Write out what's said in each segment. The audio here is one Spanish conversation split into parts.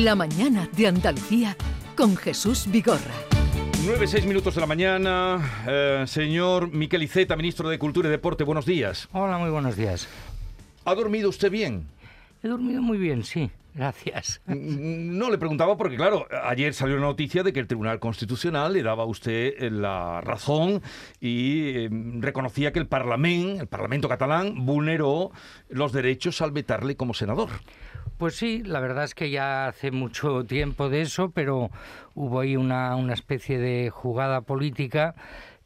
La mañana de Andalucía con Jesús Vigorra. 9, 6 minutos de la mañana. Eh, señor Miquel Iceta, ministro de Cultura y Deporte, buenos días. Hola, muy buenos días. ¿Ha dormido usted bien? He dormido muy bien, sí. Gracias. Mm, No le preguntaba porque, claro, ayer salió la noticia de que el Tribunal Constitucional le daba a usted eh, la razón y eh, reconocía que el Parlamento, el Parlamento catalán, vulneró los derechos al vetarle como senador. Pues sí, la verdad es que ya hace mucho tiempo de eso, pero hubo ahí una, una especie de jugada política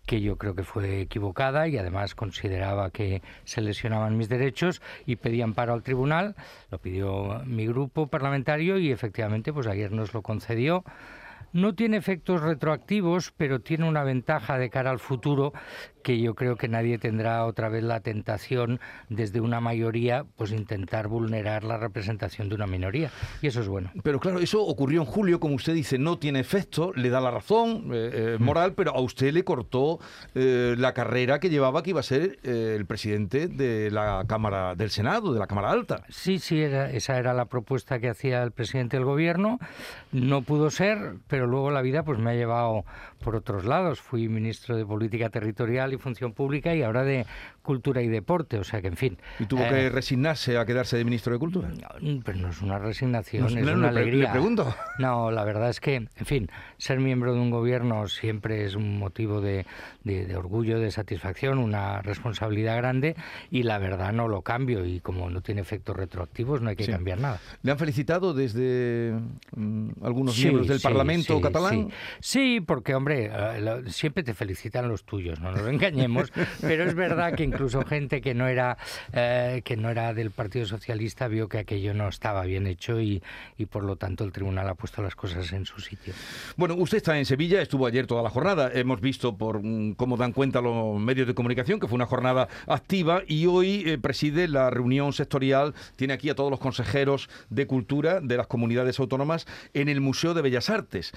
que yo creo que fue equivocada y además consideraba que se lesionaban mis derechos y pedí amparo al tribunal, lo pidió mi grupo parlamentario y efectivamente pues ayer nos lo concedió. No tiene efectos retroactivos, pero tiene una ventaja de cara al futuro que yo creo que nadie tendrá otra vez la tentación desde una mayoría pues intentar vulnerar la representación de una minoría y eso es bueno. Pero claro, eso ocurrió en julio, como usted dice, no tiene efecto, le da la razón eh, eh, moral, pero a usted le cortó eh, la carrera que llevaba que iba a ser eh, el presidente de la Cámara del Senado, de la Cámara Alta. Sí, sí, era, esa era la propuesta que hacía el presidente del gobierno. No pudo ser, pero luego la vida pues me ha llevado por otros lados. Fui ministro de Política Territorial y Función Pública y ahora de Cultura y Deporte, o sea que en fin. Y tuvo eh, que resignarse a quedarse de ministro de Cultura. no, Pero no es una resignación, No, es no, una alegría. le pregunto. No, la verdad es que, en fin, ser miembro de un gobierno siempre es un motivo de, de- de orgullo, de satisfacción, una responsabilidad grande y la verdad no lo cambio y como no tiene efectos retroactivos no hay que Sí. cambiar nada. ¿Le han felicitado desde mm, algunos Sí, miembros del sí, Parlamento catalán? Sí. Sí, porque, hombre, siempre te felicitan los tuyos, no nos engañemos, pero es verdad que incluso gente que no era eh, que no era del Partido Socialista vio que aquello no estaba bien hecho y, y por lo tanto el tribunal ha puesto las cosas en su sitio. Bueno, usted está en Sevilla, estuvo ayer toda la jornada. Hemos visto por mm, cómo dan cuenta los medios de comunicación que fue una jornada activa y hoy eh, preside la reunión sectorial. Tiene aquí a todos los consejeros de cultura de las comunidades autónomas en el Museo de Bellas Artes.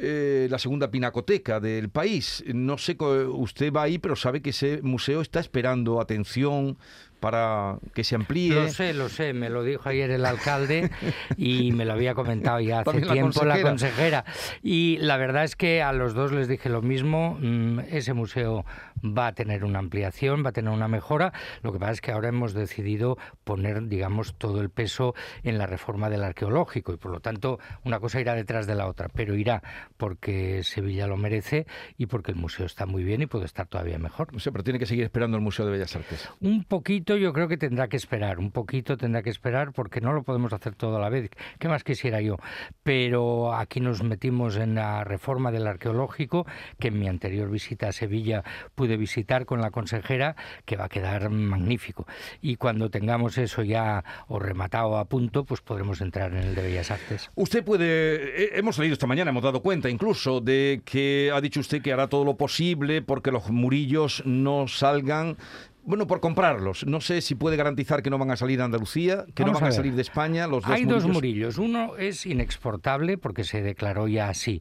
Eh, la segunda pinacoteca del país. No sé, usted va ahí, pero sabe que ese museo está esperando atención para que se amplíe. Lo sé, lo sé, me lo dijo ayer el alcalde y me lo había comentado ya hace la tiempo la consejera. consejera. Y la verdad es que a los dos les dije lo mismo, mm, ese museo va a tener una ampliación, va a tener una mejora, lo que pasa es que ahora hemos decidido poner, digamos, todo el peso en la reforma del arqueológico y por lo tanto una cosa irá detrás de la otra, pero irá porque Sevilla lo merece y porque el museo está muy bien y puede estar todavía mejor. No sé, pero tiene que seguir esperando el Museo de Bellas Artes. Un poquito yo creo que tendrá que esperar, un poquito tendrá que esperar porque no lo podemos hacer todo a la vez. ¿Qué más quisiera yo? Pero aquí nos metimos en la reforma del arqueológico, que en mi anterior visita a Sevilla pude visitar con la consejera, que va a quedar magnífico. Y cuando tengamos eso ya o rematado a punto, pues podremos entrar en el de Bellas Artes. Usted puede, eh, hemos leído esta mañana, hemos dado cuenta incluso de que ha dicho usted que hará todo lo posible porque los murillos no salgan, bueno, por comprarlos. No sé si puede garantizar que no van a salir de Andalucía, que Vamos no van a salir de España. Los dos Hay dos murillos. Uno es inexportable porque se declaró ya así.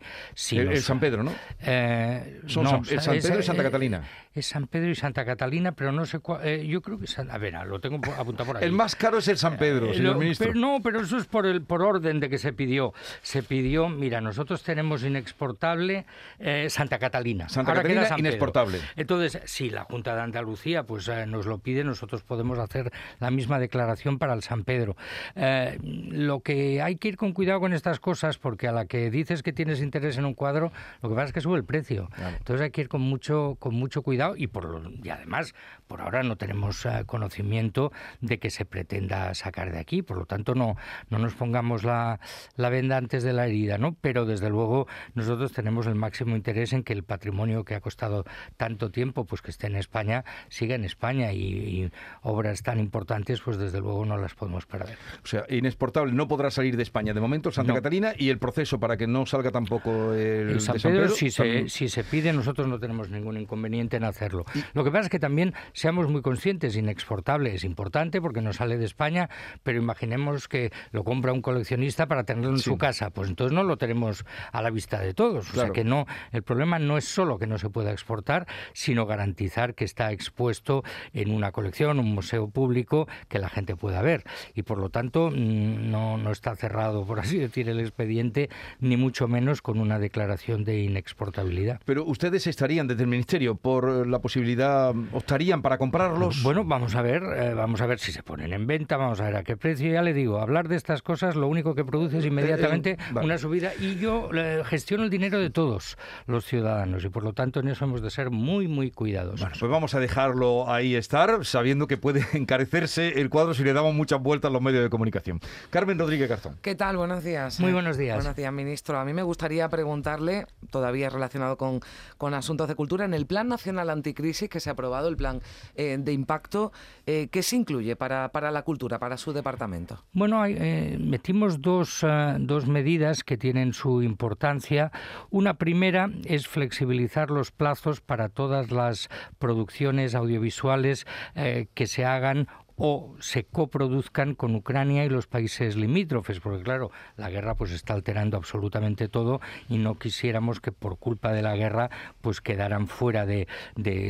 El, San Pedro, ¿no? Eh, Son no, San- el San es- Pedro y Santa eh, Catalina. Es San Pedro y Santa Catalina, pero no sé cuál. eh, yo creo que. San- a ver, ah, lo tengo apuntado por ahí. El más caro es el San Pedro, Eh, señor lo- ministro. pero no, pero eso es por el por orden de que se pidió. Se pidió, mira, nosotros tenemos inexportable eh, Santa Catalina. Santa Ahora queda Catalina, Pedro. inexportable. Entonces, si la Junta de Andalucía pues eh, nos lo pide, nosotros podemos hacer la misma declaración para el San Pedro. Eh, lo que hay que ir con cuidado con estas cosas, porque a la que dices que tienes interés en un cuadro, lo que pasa es que sube el precio. Entonces hay que ir con mucho con mucho cuidado y por lo- y además por ahora no tenemos eh, conocimiento de que se pretenda sacar de aquí, por lo tanto no no nos pongamos la, la venda antes de la herida, ¿no? Pero desde luego nosotros tenemos el máximo interés en que el patrimonio que ha costado tanto tiempo, pues que esté en España, siga en España y, y obras tan importantes, pues desde luego no las podemos perder. O sea, inexportable, no podrá salir de España. De momento, Santa No. Catalina y el proceso para que no salga tampoco el, El San de San Pedro, Pedro. si, se, también- si se pide, nosotros no tenemos ningún inconveniente en hacerlo. Lo que pasa es que también seamos muy conscientes, inexportable es importante porque no sale de España, pero imaginemos que lo compra un coleccionista para tenerlo en Sí. su casa, pues entonces no lo tenemos a la vista de todos. O sea que no, el problema no es solo que no se pueda exportar, sino garantizar que está expuesto en una colección, un museo público que la gente pueda ver. Y por lo tanto mm, no, no está cerrado, por así decir, el expediente, ni mucho menos con una declaración de inexportabilidad. Pero ustedes estarían desde el Ministerio por la posibilidad, optarían para comprarlos. Bueno, vamos a ver, eh, vamos a ver si se ponen en venta, vamos a ver a qué precio. Ya le digo, hablar de estas cosas lo único que produce es eh, inmediatamente eh, una subida y yo gestiono el dinero de todos los ciudadanos y por lo tanto en eso hemos de ser muy, muy cuidadosos. Bueno, pues vamos a dejarlo ahí estar, sabiendo que puede encarecerse el cuadro si le damos muchas vueltas a los medios de comunicación. Carmen Rodríguez Garzón. ¿Qué tal? Buenos días. Muy buenos días. Buenos días, ministro. A mí me gustaría preguntarle, todavía relacionado con, con asuntos de cultura, en el Plan Nacional Anticrisis que se ha aprobado, el plan eh, de impacto, eh, ¿qué se incluye para, para, la cultura, para su departamento? Bueno, eh, metimos dos, dos medidas que tienen su importancia. Una primera es flexibilizar los plazos para todas las producciones audiovisuales que se hagan o se coproduzcan con Ucrania y los países limítrofes, porque claro, la guerra pues está alterando absolutamente todo y no quisiéramos que por culpa de la guerra pues quedaran fuera de,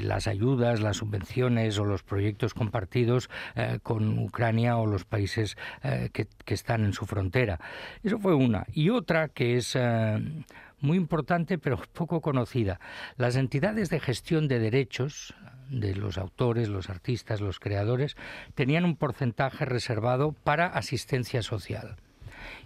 las ayudas, las subvenciones o los proyectos compartidos eh, con Ucrania o los países eh, que, están en su frontera. Eso fue una. Y otra que es... Eh, muy importante pero poco conocida. Las entidades de gestión de derechos, de los autores, los artistas, los creadores, tenían un porcentaje reservado para asistencia social.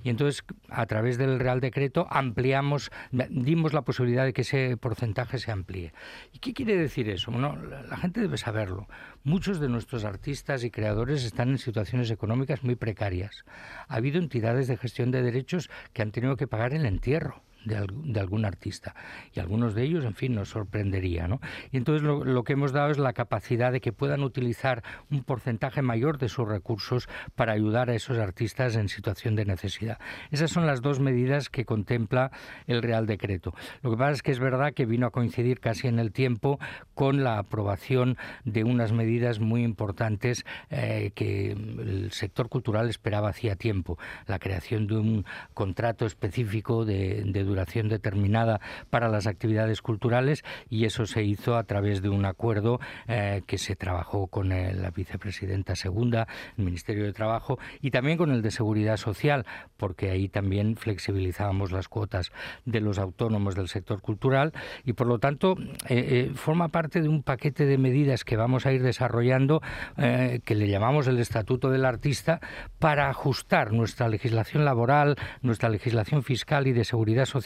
Y entonces, a través del Real Decreto, ampliamos, dimos la posibilidad de que ese porcentaje se amplíe. ¿Y qué quiere decir eso? Bueno, la gente debe saberlo. Muchos de nuestros artistas y creadores están en situaciones económicas muy precarias. Ha habido entidades de gestión de derechos que han tenido que pagar el entierro de, algún artista. Y algunos de ellos, en fin, nos sorprendería. ¿no? Y entonces lo, que hemos dado es la capacidad de que puedan utilizar un porcentaje mayor de sus recursos para ayudar a esos artistas en situación de necesidad. Esas son las dos medidas que contempla el Real Decreto. Lo que pasa es que es verdad que vino a coincidir casi en el tiempo con la aprobación de unas medidas muy importantes eh, que el sector cultural esperaba hacía tiempo. La creación de un contrato específico de, de duración determinada para las actividades culturales y eso se hizo a través de un acuerdo eh, que se trabajó con la vicepresidenta segunda, el Ministerio de Trabajo y también con el de Seguridad Social, porque ahí también flexibilizábamos las cuotas de los autónomos del sector cultural y por lo tanto eh, eh, forma parte de un paquete de medidas que vamos a ir desarrollando que le llamamos el Estatuto del Artista para ajustar nuestra legislación laboral, nuestra legislación fiscal y de seguridad social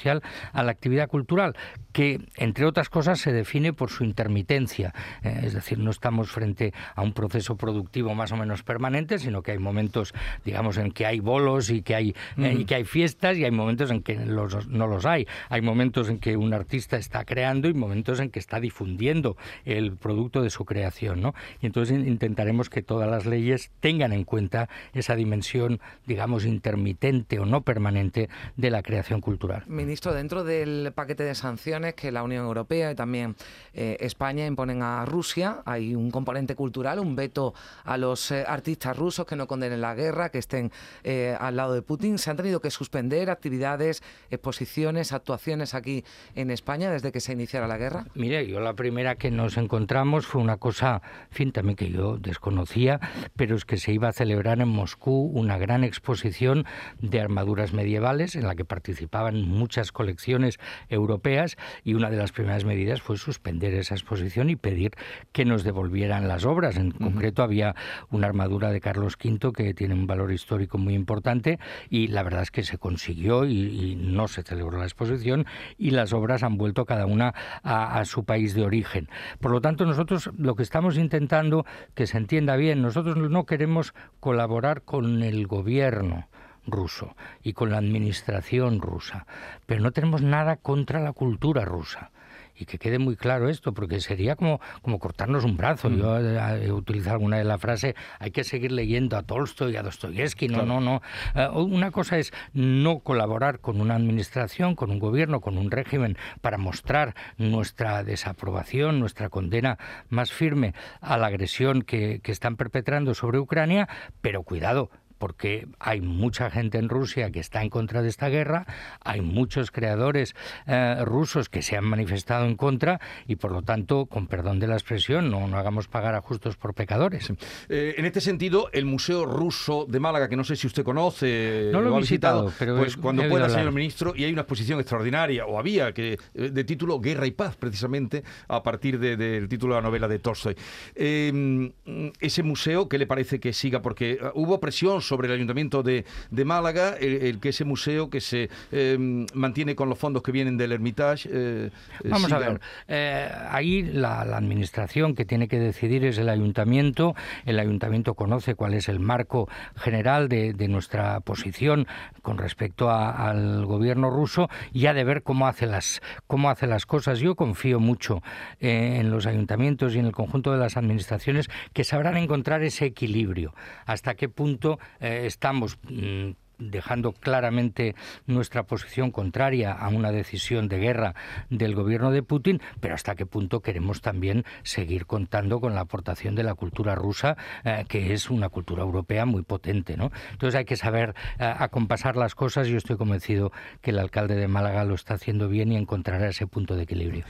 a la actividad cultural, que entre otras cosas se define por su intermitencia. Eh, es decir, no estamos frente a un proceso productivo más o menos permanente, sino que hay momentos, digamos, en que hay bolos y que hay, eh, y que hay fiestas y hay momentos en que no los hay. Hay momentos en que un artista está creando y momentos en que está difundiendo el producto de su creación. ¿no? Y entonces intentaremos que todas las leyes tengan en cuenta esa dimensión, digamos, intermitente o no permanente de la creación cultural. Ministro, dentro del paquete de sanciones que la Unión Europea y también eh, España imponen a Rusia, hay un componente cultural, un veto a los eh, artistas rusos que no condenen la guerra, que estén eh, al lado de Putin. Se han tenido que suspender actividades, exposiciones, actuaciones aquí en España desde que se iniciara la guerra. Mire, yo la primera que nos encontramos fue una cosa, en fin, también que yo desconocía, pero es que se iba a celebrar en Moscú una gran exposición de armaduras medievales en la que participaban muchos colecciones europeas y una de las primeras medidas fue suspender esa exposición y pedir que nos devolvieran las obras. En concreto había una armadura de Carlos V que tiene un valor histórico muy importante y la verdad es que se consiguió y, no se celebró la exposición y las obras han vuelto cada una a, a su país de origen. Por lo tanto, nosotros lo que estamos intentando que se entienda bien, nosotros no queremos colaborar con el gobierno ruso y con la administración rusa, pero no tenemos nada contra la cultura rusa y que quede muy claro esto, porque sería como, como cortarnos un brazo. Mm. Yo he utilizado alguna de la frase, hay que seguir leyendo a Tolstoy y a Dostoyevsky. No, no, no. Eh, una cosa es no colaborar con una administración, con un gobierno, con un régimen para mostrar nuestra desaprobación, nuestra condena más firme a la agresión que, que están perpetrando sobre Ucrania, pero cuidado, porque hay mucha gente en Rusia que está en contra de esta guerra, hay muchos creadores eh, rusos que se han manifestado en contra y por lo tanto, con perdón de la expresión, no, no hagamos pagar a justos por pecadores. Eh, en este sentido, el Museo Ruso de Málaga, que no sé si usted conoce, no lo, ha visitado, pero pues cuando pueda, señor ministro, y hay una exposición extraordinaria, o había, que eh, de título Guerra y Paz, precisamente, a partir del título de la novela de Tolstoy. Em, ese museo, ¿qué le parece que siga? Porque hubo presión sobre el Ayuntamiento de, Málaga, el, que ese museo que se em, mantiene con los fondos que vienen del Hermitage. Eh, Vamos a ver, eh, ahí la, administración que tiene que decidir es el Ayuntamiento. El Ayuntamiento conoce cuál es el marco general de, nuestra posición con respecto al gobierno ruso y ha de ver cómo hace las, cómo hace las cosas. Yo confío mucho eh, en los ayuntamientos y en el conjunto de las administraciones que sabrán encontrar ese equilibrio. Hasta qué punto estamos mm, dejando claramente nuestra posición contraria a una decisión de guerra del gobierno de Putin, pero hasta qué punto queremos también seguir contando con la aportación de la cultura rusa, eh, que es una cultura europea muy potente. ¿no? Entonces hay que saber eh, acompasar las cosas yo estoy convencido que el alcalde de Málaga lo está haciendo bien y encontrará ese punto de equilibrio.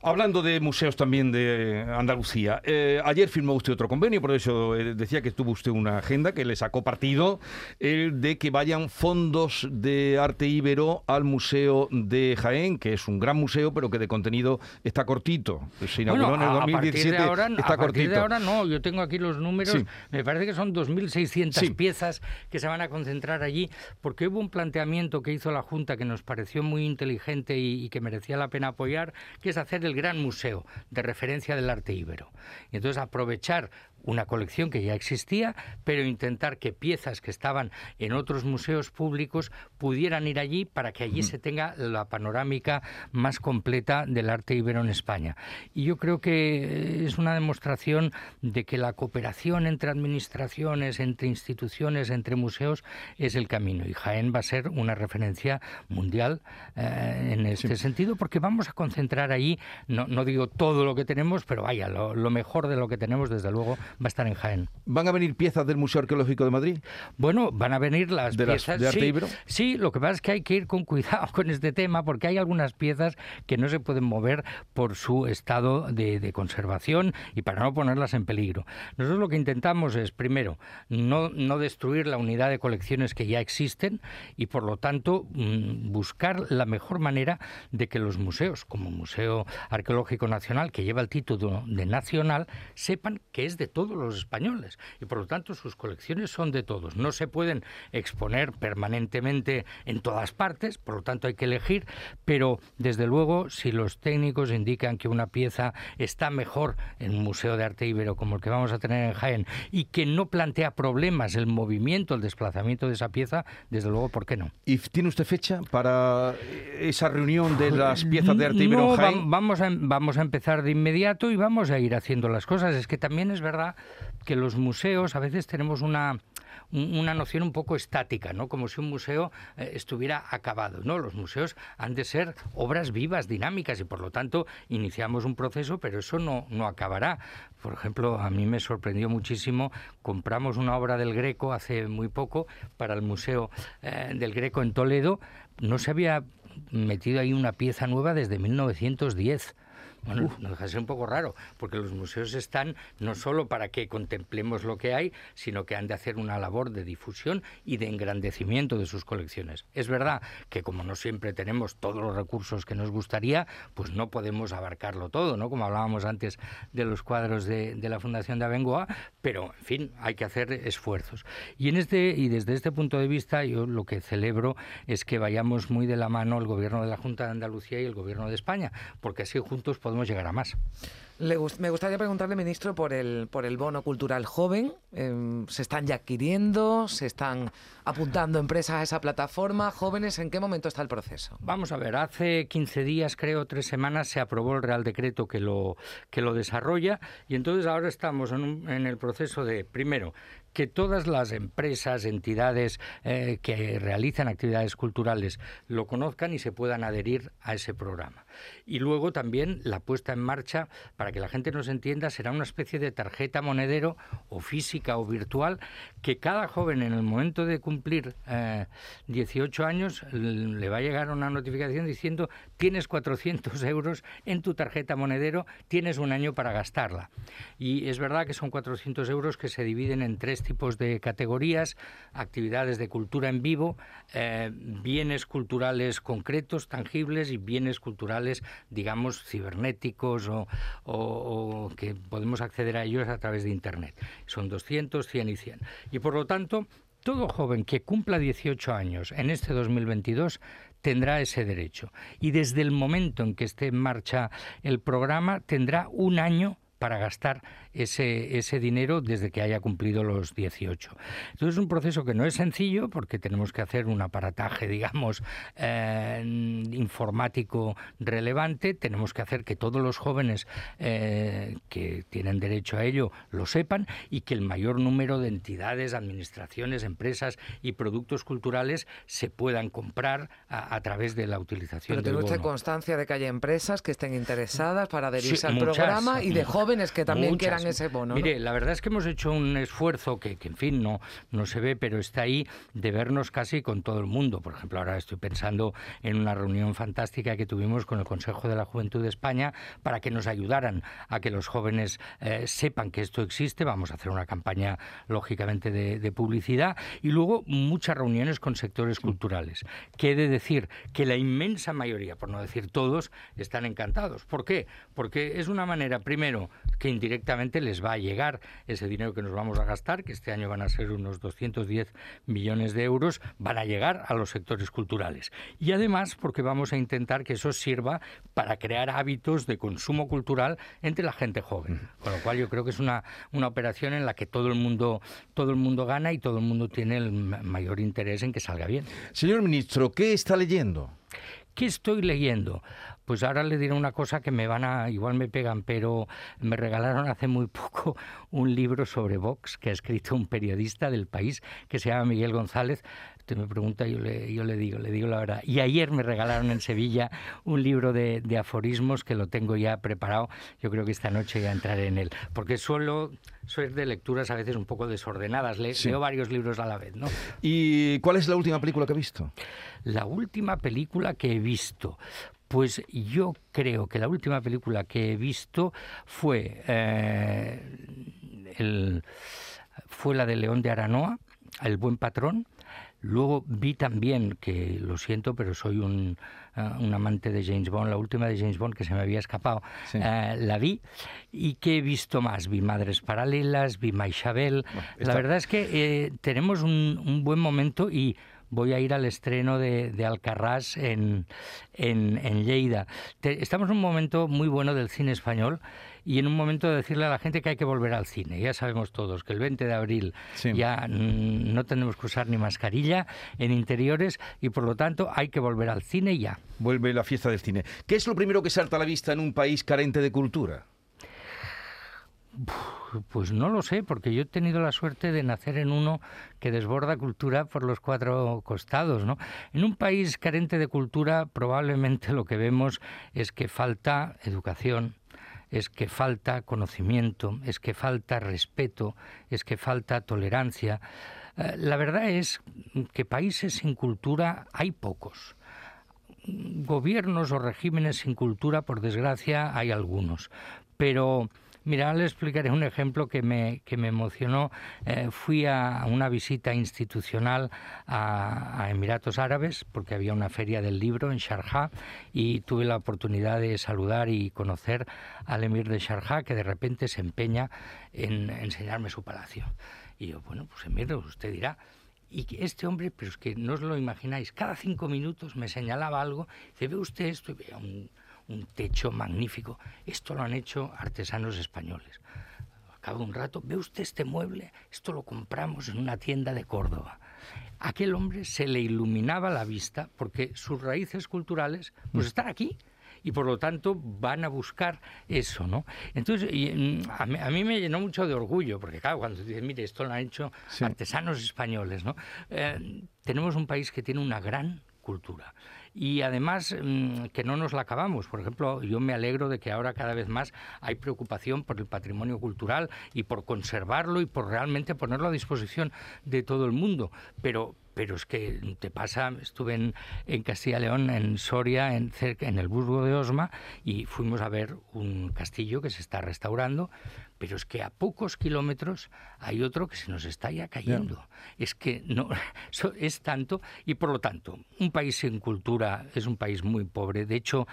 Hablando de museos también de Andalucía, eh, ayer firmó usted otro convenio, por eso eh, decía que tuvo usted una agenda que le sacó partido, de que vayan fondos de arte íbero al Museo de Jaén, que es un gran museo, pero que de contenido está cortito. Se inauguró en el 2017, a ahora, está a partir de ahora no, yo tengo aquí los números, me parece que son 2.600 piezas que se van a concentrar allí, porque hubo un planteamiento que hizo la Junta que nos pareció muy inteligente y, y que merecía la pena apoyar, que es hacer el gran museo de referencia del arte íbero. Y entonces aprovechar una colección que ya existía, pero intentar que piezas que estaban en otros museos públicos pudieran ir allí para que allí se tenga la panorámica más completa del arte ibero en España. Y yo creo que es una demostración de que la cooperación entre administraciones, entre instituciones, entre museos es el camino. Y Jaén va a ser una referencia mundial eh, en este sentido, porque vamos a concentrar allí, no, no, digo todo lo que tenemos, pero vaya, lo mejor de lo que tenemos, desde luego, va a estar en Jaén. ¿Van a venir piezas del Museo Arqueológico de Madrid? Bueno, van a venir las piezas. de arte sí, sí, lo que pasa es que hay que ir con cuidado con este tema porque hay algunas piezas que no se pueden mover por su estado de, conservación y para no ponerlas en peligro. Nosotros lo que intentamos es, primero, no, no destruir la unidad de colecciones que ya existen y, por lo tanto, mm, buscar la mejor manera de que los museos, como Museo Arqueológico Nacional, que lleva el título de nacional, sepan que es de todos los españoles y por lo tanto sus colecciones son de todos. No se pueden exponer permanentemente en todas partes, por lo tanto hay que elegir, pero desde luego si los técnicos indican que una pieza está mejor en un museo de arte ibero como el que vamos a tener en Jaén y que no plantea problemas el movimiento, el desplazamiento de esa pieza, desde luego, ¿por qué no? ¿Y tiene usted fecha para esa reunión de las piezas de arte ibero en Jaén? Vamos a, vamos a empezar de inmediato y vamos a ir haciendo las cosas. Es que también es verdad que los museos a veces tenemos una una noción un poco estática, ¿no? Como si un museo eh, estuviera acabado, ¿no? Los museos han de ser obras vivas, dinámicas y por lo tanto iniciamos un proceso, pero eso no, no acabará. Por ejemplo, a mí me sorprendió muchísimo, compramos una obra del Greco hace muy poco para el Museo eh, del Greco en Toledo, no se había metido ahí una pieza nueva desde 1910. Bueno, no deja de ser un poco raro, porque los museos están no solo para que contemplemos lo que hay, sino que han de hacer una labor de difusión y de engrandecimiento de sus colecciones. Es verdad que como no siempre tenemos todos los recursos que nos gustaría, pues no podemos abarcarlo todo, ¿no? Como hablábamos antes de los cuadros de, la Fundación de Abengoa, pero en fin, hay que hacer esfuerzos. Y en este y desde este punto de vista, yo lo que celebro es que vayamos muy de la mano el gobierno de la Junta de Andalucía y el gobierno de España, porque así juntos podemos llegar a más. Me gustaría preguntarle, ministro, por el, por el bono cultural joven. Em, ¿Se están ya adquiriendo? ¿Se están apuntando empresas a esa plataforma? ¿Jóvenes? ¿En qué momento está el proceso? Vamos a ver, hace 15 días, creo, tres semanas, se aprobó el Real Decreto que lo, que lo desarrolla y entonces ahora estamos en, en el proceso de, primero, que todas las empresas, entidades eh, que realizan actividades culturales lo conozcan y se puedan adherir a ese programa. Y luego también la puesta en marcha para para que la gente nos entienda, será una especie de tarjeta monedero o física o virtual que cada joven en el momento de cumplir 18 eh, años le va a llegar una notificación diciendo tienes 400 euros en tu tarjeta monedero, tienes un año para gastarla. Y es verdad que son 400 euros que se dividen en tres tipos de categorías, actividades de cultura en vivo, eh, bienes culturales concretos, tangibles y bienes culturales, digamos, cibernéticos o, que podemos acceder a ellos a través de Internet. Son 200, 100 y 100. Y por lo tanto, todo joven que cumpla 18 años en este 2022 tendrá ese derecho. Y desde el momento en que esté en marcha el programa, tendrá un año para gastar ese, ese dinero desde que haya cumplido los 18. Entonces es un proceso que no es sencillo porque tenemos que hacer un aparataje, digamos, eh, informático relevante, tenemos que hacer que todos los jóvenes eh, que tienen derecho a ello lo sepan y que el mayor número de entidades, administraciones, empresas y productos culturales se puedan comprar a, través de la utilización Pero tiene usted constancia de que haya empresas que estén interesadas para adherirse al programa y de jóvenes que también quieran ese bono. Mire, la verdad es que hemos hecho un esfuerzo que, en fin, no, no se ve, pero está ahí de vernos casi con todo el mundo. Por ejemplo, ahora estoy pensando en una reunión fantástica que tuvimos con el Consejo de la Juventud de España para que nos ayudaran a que los jóvenes eh, sepan que esto existe. Vamos a hacer una campaña, lógicamente, de, de publicidad y luego muchas reuniones con sectores culturales. Que he de decir que la inmensa mayoría, por no decir todos, están encantados. ¿Por qué? Porque es una manera, primero, que indirectamente les va a llegar ese dinero que nos vamos a gastar, que este año van a ser unos 210 millones de euros, van a llegar a los sectores culturales. Y además porque vamos a intentar que eso sirva para crear hábitos de consumo cultural entre la gente joven. Con lo cual yo creo que es una, una operación en la que todo el mundo todo el mundo gana y todo el mundo tiene el mayor interés en que salga bien. Señor ministro, ¿qué está leyendo? ¿Qué estoy leyendo? Pues ahora le diré una cosa que me van a, igual me pegan, pero me regalaron hace muy poco un libro sobre Vox que ha escrito un periodista del país que se llama Miguel González. Usted me pregunta, yo le, yo le digo, le digo la verdad. Y ayer me regalaron en Sevilla un libro de, aforismos que lo tengo ya preparado. Yo creo que esta noche ya entraré en él, porque suelo soy de lecturas a veces un poco desordenadas. Leo varios libros a la vez, ¿no? ¿Y cuál es la última película que ha visto? La última película que he visto. Pues yo creo que la última película que he visto fue, eh, el, fue la de León de Aranoa, El buen patrón. Luego vi también, que lo siento, pero soy un, eh, un amante de James Bond, la última de James Bond que se me había escapado, eh, la vi. ¿Y qué he visto más? Vi Madres Paralelas, vi Maishabel. La verdad es que tenemos un, un buen momento y voy a ir al estreno de, de Alcarrás en, en, en Lleida. estamos en un momento muy bueno del cine español y en un momento de decirle a la gente que hay que volver al cine. Ya sabemos todos que el 20 de abril ya no tenemos que usar ni mascarilla en interiores y por lo tanto hay que volver al cine ya. Vuelve la fiesta del cine. ¿Qué es lo primero que salta a la vista en un país carente de cultura? Pues no lo sé, porque yo he tenido la suerte de nacer en uno que desborda cultura por los cuatro costados, ¿no? En un país carente de cultura, probablemente lo que vemos es que falta educación, es que falta conocimiento, es que falta respeto, es que falta tolerancia. Eh, la verdad es que países sin cultura hay pocos. Gobiernos o regímenes sin cultura, por desgracia, hay algunos. Pero Mira, le explicaré un ejemplo que me, que me emocionó. Eh, fui a una visita institucional a, Emiratos Árabes porque había una feria del libro en Sharjah y tuve la oportunidad de saludar y conocer al emir de Sharjah que de repente se empeña en enseñarme su palacio. Y yo, bueno, pues emir, usted dirá, y este hombre, pero es que no os lo imagináis, cada cinco minutos me señalaba algo, dice, ve usted esto, y veía un, un techo magnífico. Esto lo han hecho artesanos españoles. Acabo un rato, ve usted este mueble, esto lo compramos en una tienda de Córdoba. aquel hombre se le iluminaba la vista porque sus raíces culturales pues mm. están aquí y por lo tanto van a buscar eso, ¿no? Entonces, mm, a, mí, me llenó mucho de orgullo, porque claro, cuando dices, mire, esto lo han hecho artesanos españoles, ¿no? Eh, tenemos un país que tiene una gran cultura y además mm, que no nos la acabamos. Por ejemplo, yo me alegro de que ahora cada vez más hay preocupación por el patrimonio cultural y por conservarlo y por realmente ponerlo a disposición de todo el mundo. Pero, pero es que te pasa, estuve en, en Castilla y León, en Soria, en, cerca, en el Burgo de Osma, y fuimos a ver un castillo que se está restaurando, pero es que a pocos kilómetros hay otro que se nos está ya cayendo. Es que no es tanto, y por lo tanto, un país sin cultura es un país muy pobre. De hecho,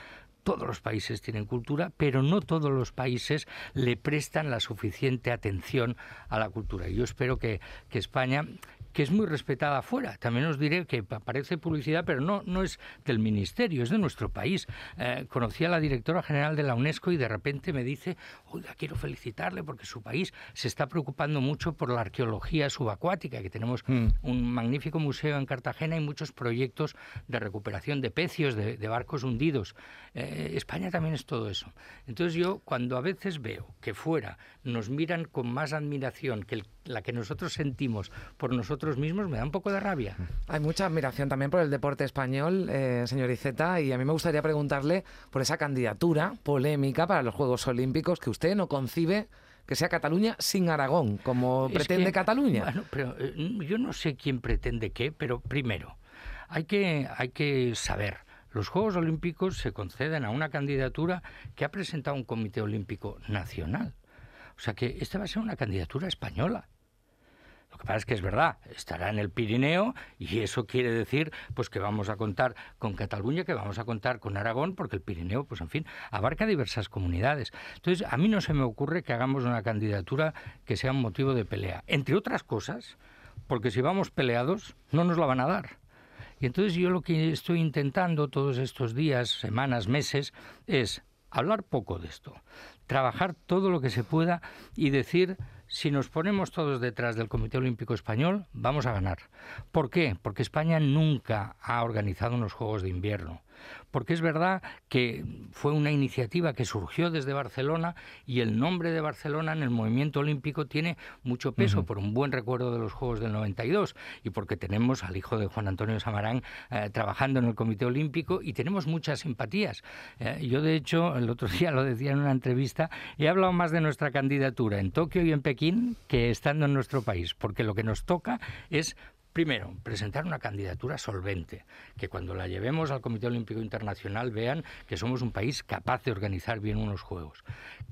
todos los países tienen cultura, pero no todos los países le prestan la suficiente atención a la cultura. Yo espero que, que España que es muy respetada afuera. También os diré que aparece publicidad, pero no, no es del ministerio, es de nuestro país. Eh, conocí a la directora general de la UNESCO y de repente me dice, oiga, quiero felicitarle porque su país se está preocupando mucho por la arqueología subacuática, que tenemos mm. un magnífico museo en Cartagena y muchos proyectos de recuperación de pecios, de, barcos hundidos. Eh, España también es todo eso. Entonces yo, cuando a veces veo que fuera nos miran con más admiración que la que nosotros sentimos por nosotros mismos me da un poco de rabia. Hay mucha admiración también por el deporte español, eh, señor Iceta, y a mí me gustaría preguntarle por esa candidatura polémica para los Juegos Olímpicos que usted no concibe que sea Cataluña sin Aragón, como pretende Cataluña. Bueno, pero eh, yo no sé quién pretende qué, pero primero, hay que, hay que saber. Los Juegos Olímpicos se conceden a una candidatura que ha presentado un Comité Olímpico Nacional. O sea que esta va a ser una candidatura española. Lo que pasa es que es verdad, estará en el Pirineo y eso quiere decir pues que vamos a contar con Cataluña, que vamos a contar con Aragón, porque el Pirineo, pues en fin, abarca diversas comunidades. Entonces, a mí no se me ocurre que hagamos una candidatura que sea un motivo de pelea. Entre otras cosas, porque si vamos peleados, no nos la van a dar. Y entonces yo lo que estoy intentando todos estos días, semanas, meses, es hablar poco de esto, trabajar todo lo que se pueda y decir si nos ponemos todos detrás del Comité Olímpico Español, vamos a ganar. ¿Por qué? Porque España nunca ha organizado unos Juegos de Invierno porque es verdad que fue una iniciativa que surgió desde Barcelona y el nombre de Barcelona en el movimiento olímpico tiene mucho peso por un buen recuerdo de los Juegos del 92 y porque tenemos al hijo de Juan Antonio Samarán eh, trabajando en el Comité Olímpico y tenemos muchas simpatías. Eh, yo, de hecho, el otro día lo decía en una entrevista, he hablado más de nuestra candidatura en Tokio y en Pekín que estando en nuestro país, porque lo que nos toca es Primero, presentar una candidatura solvente, que cuando la llevemos al Comité Olímpico Internacional vean que somos un país capaz de organizar bien unos Juegos,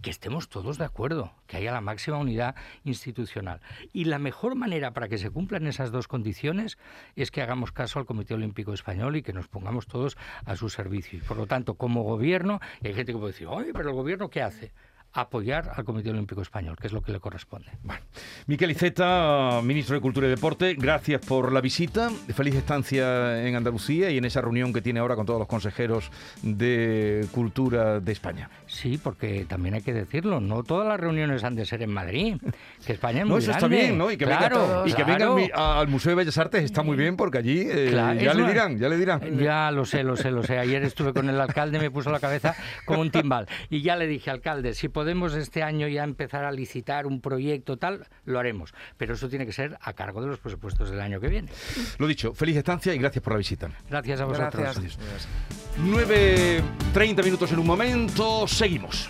que estemos todos de acuerdo, que haya la máxima unidad institucional. Y la mejor manera para que se cumplan esas dos condiciones es que hagamos caso al Comité Olímpico Español y que nos pongamos todos a su servicio. Y por lo tanto, como gobierno, hay gente que puede decir, oye, pero el gobierno ¿qué hace? Apoyar al Comité Olímpico Español, que es lo que le corresponde. Bueno. Miquel Iceta, ministro de Cultura y Deporte, gracias por la visita. Feliz estancia en Andalucía y en esa reunión que tiene ahora con todos los consejeros de Cultura de España. Sí, porque también hay que decirlo, no todas las reuniones han de ser en Madrid, que España es muy No, eso está bien, ¿no? Y que venga, y que venga al Museo de Bellas Artes está muy bien porque allí eh, ya le dirán, ya le dirán. Ya lo sé, lo sé, lo sé. Ayer estuve con el alcalde, me puso la cabeza como un timbal y ya le dije, alcalde, si podemos este año ya empezar a licitar un proyecto tal, lo haremos. Pero eso tiene que ser a cargo de los presupuestos del año que viene. Lo dicho, feliz estancia y gracias por la visita. Gracias a vosotros. Gracias. 9.30 minutos en un momento, seguimos.